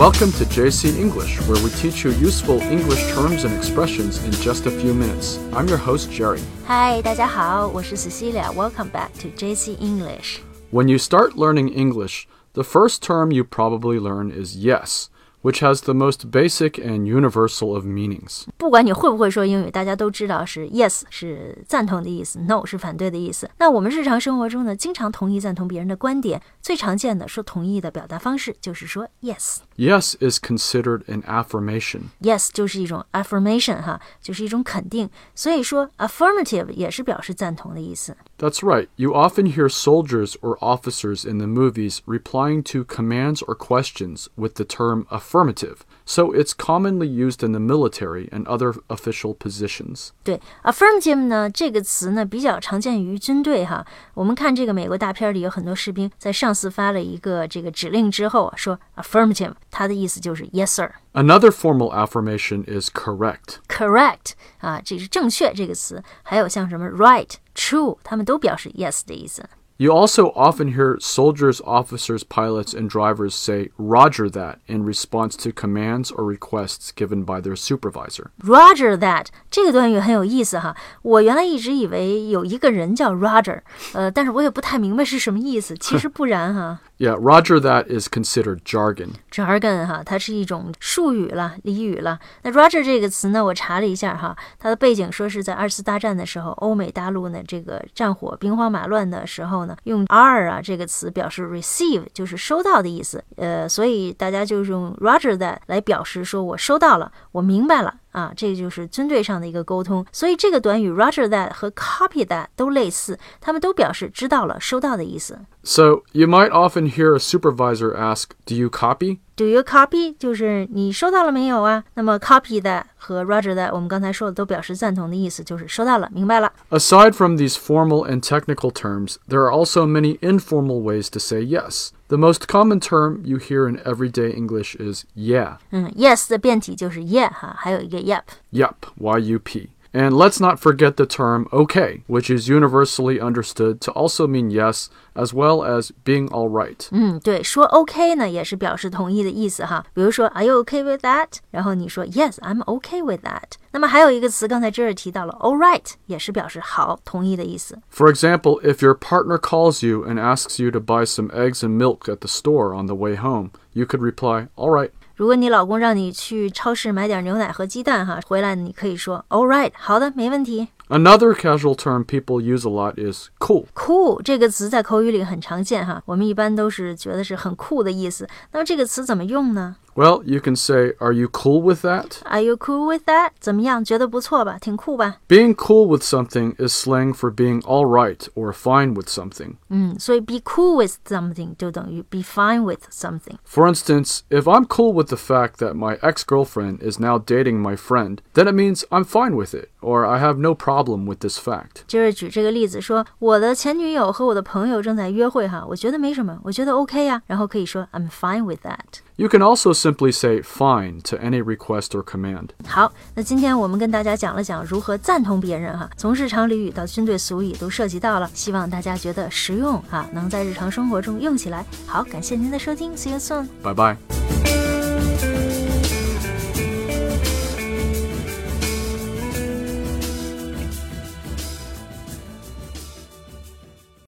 Welcome to JC English, where we teach you useful English terms and expressions in just a few minutes. I'm your host, Jerry. Hi，大家好，我是 Cecilia. Welcome back to JC English. When you start learning English, the first term you probably learn is yes which has the most basic and universal of meanings. 不管你会不会说英语，大家都知道是 yes 是赞同的意思，no 是反对的意思。那我们日常生活中呢，经常同意赞同别人的观点，最常见的说同意的表达方式就是说 yes。Yes is considered an affirmation. Yes 就是一种 affirmation 哈，就是一种肯定。所以说 affirmative 也是表示赞同的意思。That's right. You often hear soldiers or officers in the movies replying to commands or questions with the term affirmative affirmative, so it's commonly used in the military and other official positions. 对，affirmative 呢这个词呢比较常见于军队哈。我们看这个美国大片里有很多士兵在上司发了一个这个指令之后说 affirmative，它的意思就是 yes sir。Another formal affirmation is correct. Correct 啊，这是正确这个词，还有像什么 right、true，它们都表示 yes 的意思。 you also often hear soldiers, officers, pilots, and drivers say Roger that in response to commands or requests given by their supervisor. Roger that 这个短语很有意思哈，我原来一直以为有一个人叫 Roger，呃，但是我也不太明白是什么意思。其实不然哈。 Yeah, Roger that is considered jargon. Jargon 哈，它是一种术语了、俚语了。那 Roger 这个词呢，我查了一下哈，它的背景说是在二次大战的时候，欧美大陆呢这个战火兵荒马乱的时候呢。用 R 啊这个词表示 receive，就是收到的意思。呃，所以大家就用 Roger that 来表示说我收到了，我明白了啊，这个就是军队上的一个沟通。所以这个短语 Roger that 和 copy that 都类似，他们都表示知道了、收到的意思。So you might often hear a supervisor ask, "Do you copy?" Do you copy？就是你收到了没有啊？那么 copy that 和 Roger that 我们刚才说的都表示赞同的意思，就是收到了，明白了。Aside from these formal and technical terms, there are also many informal ways to say yes. The most common term you hear in everyday English is yeah. 嗯，yes 的变体就是 yeah 哈，还有一个 yep。Yup, Y-U-P. And let's not forget the term okay, which is universally understood to also mean yes as well as being all right. 嗯，对，说 OK 呢也是表示同意的意思哈。比如说，Are you okay with that？然后你说 Yes, I'm okay with that。那么还有一个词，刚才这儿提到了，all right，也是表示好、同意的意思。For example, if your partner calls you and asks you to buy some eggs and milk at the store on the way home, you could reply, all right. 如果你老公让你去超市买点牛奶和鸡蛋，哈，回来你可以说 All right，好的，没问题。Another casual term people use a lot is cool. Cool 这个词在口语里很常见哈，我们一般都是觉得是很酷的意思。那么这个词怎么用呢 ？well, you can say, Are you cool with that? Are you cool with that? 怎么样？觉得不错吧？挺酷吧？Being cool with something is slang for being all right or fine with something. 嗯，所以 be cool with something 就等于 be fine with something. For instance, if I'm cool with the fact that my ex-girlfriend is now dating my friend, then it means I'm fine with it or I have no problem with this fact. 就是举这个例子说，我的前女友和我的朋友正在约会哈，我觉得没什么，我觉得 OK 呀，然后可以说 I'm fine with that. You can also simply say fine to any request or command. 好，那今天我们跟大家讲了讲如何赞同别人哈，从日常俚语到军队俗语都涉及到了，希望大家觉得实用啊，能在日常生活中用起来。好，感谢您的收听，See you soon，拜拜。